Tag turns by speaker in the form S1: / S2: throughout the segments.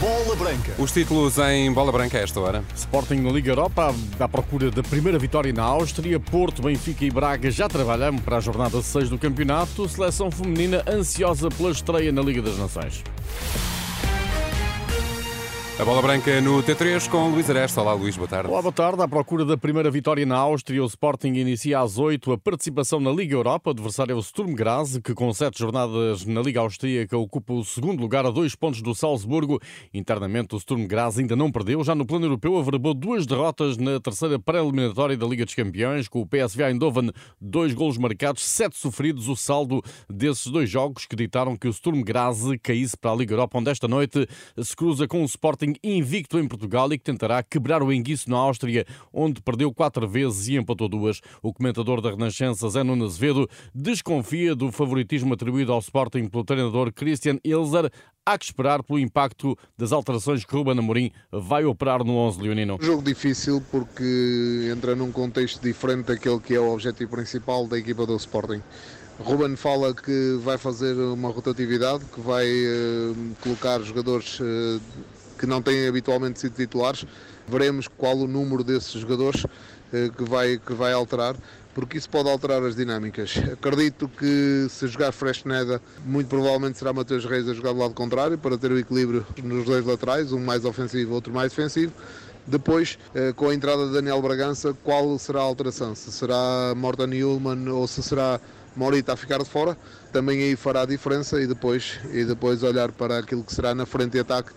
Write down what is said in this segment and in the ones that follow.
S1: Bola Branca.
S2: Os títulos em bola branca a esta hora.
S3: Sporting na Liga Europa, à procura da primeira vitória na Áustria. Porto, Benfica e Braga já trabalham para a jornada 6 do campeonato. Seleção feminina ansiosa pela estreia na Liga das Nações.
S2: A bola branca no T3 com Luís Aresta. Olá, Luís, boa tarde.
S3: Olá, boa tarde. À procura da primeira vitória na Áustria, o Sporting inicia às 8 a participação na Liga Europa. O adversário é o Sturm Graz, que com sete jornadas na Liga Austríaca ocupa o segundo lugar a dois pontos do Salzburgo. Internamente, o Sturm Graz ainda não perdeu. Já no plano europeu, averbou duas derrotas na terceira pré-eliminatória da Liga dos Campeões, com o PSV Eindhoven, dois golos marcados, sete sofridos. O saldo desses dois jogos que ditaram que o Sturm Graz caísse para a Liga Europa, onde esta noite se cruza com o Sporting invicto em Portugal e que tentará quebrar o enguiço na Áustria, onde perdeu quatro vezes e empatou duas. O comentador da Renascença, Zé Nuno Azevedo, desconfia do favoritismo atribuído ao Sporting pelo treinador Christian Ilzer. Há que esperar pelo impacto das alterações que Ruben Amorim vai operar no 11 leonino.
S4: Um jogo difícil porque entra num contexto diferente daquele que é o objetivo principal da equipa do Sporting. Ruben fala que vai fazer uma rotatividade, que vai uh, colocar jogadores uh, que não têm habitualmente sido titulares. Veremos qual o número desses jogadores uh, que, vai, que vai alterar, porque isso pode alterar as dinâmicas. Acredito que se jogar Fresneda, muito provavelmente será Mateus Reis a jogar do lado contrário, para ter o equilíbrio nos dois laterais, um mais ofensivo, outro mais defensivo. Depois, com a entrada de Daniel Bragança, qual será a alteração? Se será Morten Ullman ou se será Morita a ficar de fora, também aí fará a diferença e depois, e depois olhar para aquilo que será na frente de ataque,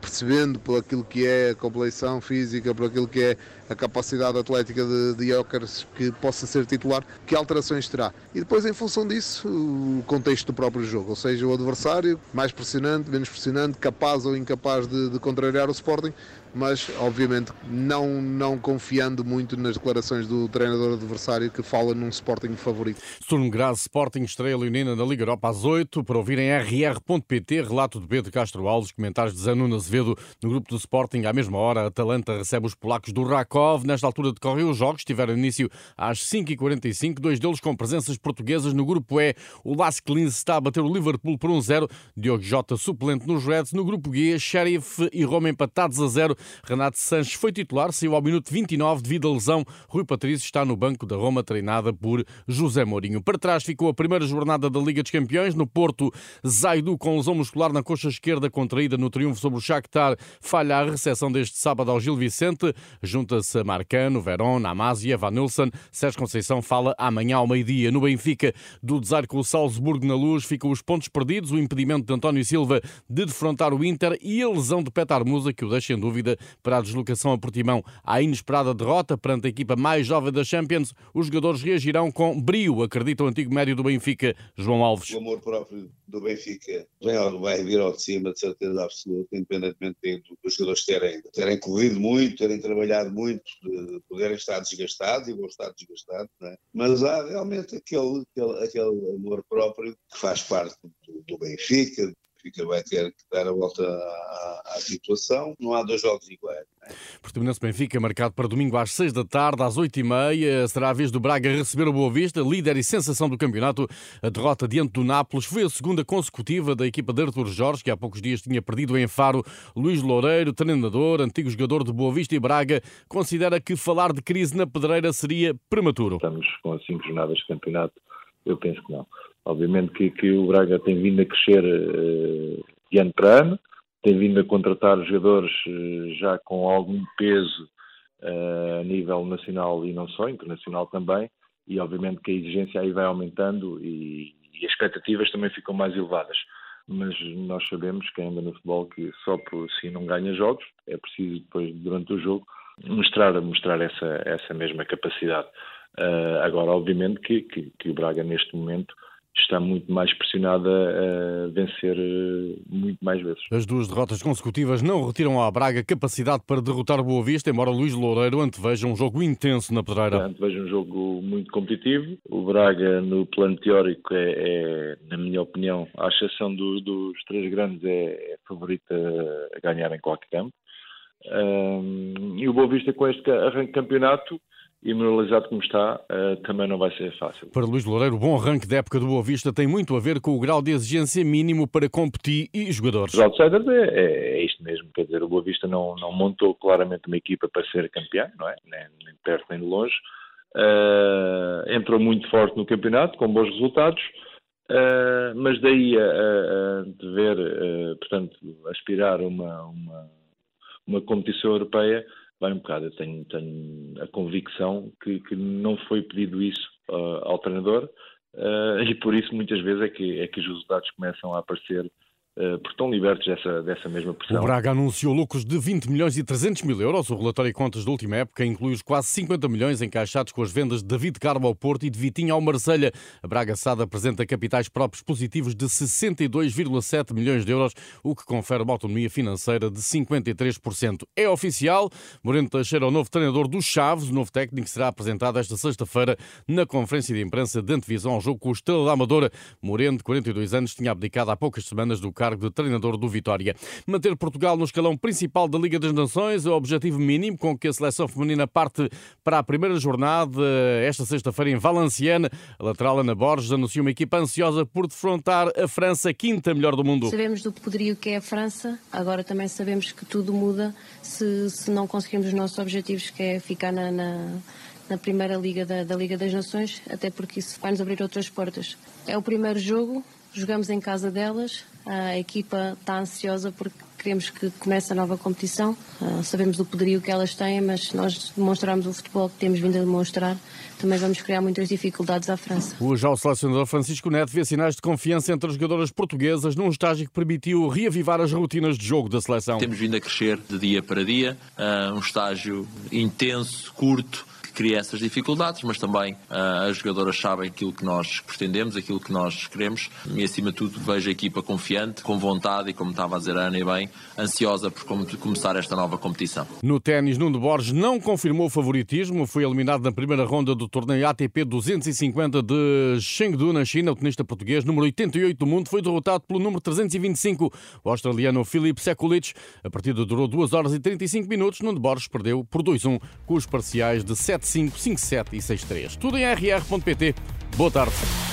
S4: percebendo por aquilo que é a compleição física, por aquilo que é a capacidade atlética de, de Jokers que possa ser titular, que alterações terá. E depois, em função disso, o contexto do próprio jogo, ou seja, o adversário mais pressionante, menos pressionante, capaz ou incapaz de, de contrariar o Sporting, mas obviamente não, não confiando muito nas declarações do treinador adversário que fala num Sporting favorito.
S3: Sturm Graz Sporting estreia leonina na Liga Europa às 8 para ouvirem rr.pt, relato de Pedro Castro Alves, comentários de Zanuno Azevedo no grupo do Sporting. À mesma hora, Atalanta recebe os polacos do Rakov. Nesta altura decorrem os jogos, tiveram início às 5h45, dois deles com presenças portuguesas no grupo E. O Las Klins está a bater o Liverpool por 1-0. Diogo Jota suplente nos Reds. No grupo G, Sheriff e Roma empatados a 0. Renato Sanches foi titular, saiu ao minuto 29 devido à lesão. Rui Patrício está no banco da Roma, treinada por José Mourinho. Para trás ficou a primeira jornada da Liga dos Campeões. No Porto, Zaidu, com lesão muscular na coxa esquerda, contraída no triunfo sobre o Shakhtar, falha a recepção deste sábado ao Gil Vicente. Junta-se a Marcano, Verón, Amásia, Van Nilsson. Sérgio Conceição fala amanhã ao meio-dia. No Benfica, do desar com o Salzburgo na luz, ficam os pontos perdidos, o impedimento de António Silva de defrontar o Inter e a lesão de Petar Musa, que o deixa em dúvida para a deslocação a Portimão. À inesperada derrota perante a equipa mais jovem da Champions, os jogadores reagirão com brio, acredita o antigo médio do Benfica, João Alves.
S5: O amor próprio do Benfica vai vir ao de cima, de certeza absoluta, independentemente dos jogadores terem, terem corrido muito, terem trabalhado muito, de poderem estar desgastados e vão estar desgastados, é? mas há realmente aquele, aquele, aquele amor próprio que faz parte do, do Benfica, Benfica vai ter que dar a volta à, à situação. Não há dois jogos iguais. É?
S3: Portimonense Benfica, marcado para domingo às 6 da tarde, às 8 e meia. Será a vez do Braga receber o Boa Vista, líder e sensação do campeonato. A derrota diante do Nápoles foi a segunda consecutiva da equipa de Artur Jorge, que há poucos dias tinha perdido em Faro. Luís Loureiro, treinador, antigo jogador de Boa Vista e Braga, considera que falar de crise na pedreira seria prematuro.
S6: Estamos com as cinco jornadas de campeonato. Eu penso que não. Obviamente que, que o Braga tem vindo a crescer uh, de ano para ano, tem vindo a contratar jogadores uh, já com algum peso uh, a nível nacional e não só, internacional também, e obviamente que a exigência aí vai aumentando e, e as expectativas também ficam mais elevadas. Mas nós sabemos, quem anda no futebol, que só por si não ganha jogos, é preciso depois, durante o jogo, mostrar, mostrar essa, essa mesma capacidade. Uh, agora, obviamente que, que, que, o Braga neste momento está muito mais pressionada a vencer eh, muito mais vezes.
S3: As duas derrotas consecutivas não retiram à Braga capacidade para derrotar o Boa Vista, embora Luís Loureiro anteveja um jogo intenso na pedreira.
S6: Anteveja um jogo muito competitivo. O Braga, no plano teórico, é, é na minha opinião, à exceção do, dos três grandes, é, é favorita a ganhar em qualquer campo. Um, e o Boa Vista, com este arranque de campeonato, e moralizado como está, uh, também não vai ser fácil.
S3: Para Luís Loureiro, o bom arranque da época do Boa Vista tem muito a ver com o grau de exigência mínimo para competir e jogadores.
S6: Os outsiders é, é, é, isto mesmo, quer dizer, o Boa Vista não, não montou claramente uma equipa para ser campeão, não é? Nem, nem perto nem de longe. Uh, entrou muito forte no campeonato, com bons resultados, uh, mas daí a, a, a dever, portanto, aspirar uma, uma, uma competição europeia vai um bocado. Eu tenho, tenho a convicção que, que, não foi pedido isso uh, ao treinador uh, e por isso muitas vezes é que, é que os resultados começam a aparecer porque estão libertos dessa, dessa mesma pressão.
S3: O Braga anunciou lucros de 20 milhões e 300 mil euros. O relatório de contas da última época inclui os quase 50 milhões encaixados com as vendas de David Carmo ao Porto e de Vitinho ao Marselha. A Braga Sada apresenta capitais próprios positivos de 62,7 milhões de euros, o que confere uma autonomia financeira de 53%. É oficial, Moreno Teixeira é o novo treinador dos Chaves. O novo técnico será apresentado esta sexta-feira na conferência de imprensa de antevisão ao jogo com o Estrela da Amadora. Moreno, de 42 anos, tinha abdicado há poucas semanas do cargo cargo de treinador do Vitória. Manter Portugal no escalão principal da Liga das Nações é o objetivo mínimo com que a seleção feminina parte para a primeira jornada esta sexta-feira em Valenciennes. A lateral Ana Borges anunciou uma equipa ansiosa por defrontar a França, quinta melhor do mundo.
S1: Sabemos do poderio que é a França, agora também sabemos que tudo muda se, se não conseguirmos os nossos objetivos, que é ficar na, na na primeira liga da, da, Liga das Nações, até porque isso vai nos abrir outras portas. É o primeiro jogo, jogamos em casa delas, a equipa está ansiosa porque queremos que comece a nova competição. Uh, sabemos do poderio que elas têm, mas nós demonstramos o futebol que temos vindo a demonstrar. Também vamos criar muitas dificuldades à França.
S3: O já o selecionador Francisco Neto vê sinais de confiança entre as jogadoras portuguesas num estágio que permitiu reavivar as rotinas de jogo da seleção.
S7: Temos vindo a crescer de dia para dia, uh, um estágio intenso, curto, cria essas dificuldades, mas também uh, as jogadoras sabem aquilo que nós pretendemos, aquilo que nós queremos e, acima de tudo, vejo a equipa confiante, com vontade e, como estava a dizer a Ana e bem, ansiosa por começar esta nova competição.
S3: No ténis, Nuno Borges não confirmou o favoritismo, foi eliminado na primeira ronda do torneio ATP 250 de Chengdu, na China. O tenista português, número 88 do mundo, foi derrotado pelo número 325, o australiano Filip Sekulic. A partida durou 2 horas e 35 minutos. Nuno Borges perdeu por 2-1 com os parciais de 7 557 e 63. Tudo em rr.pt. Boa tarde.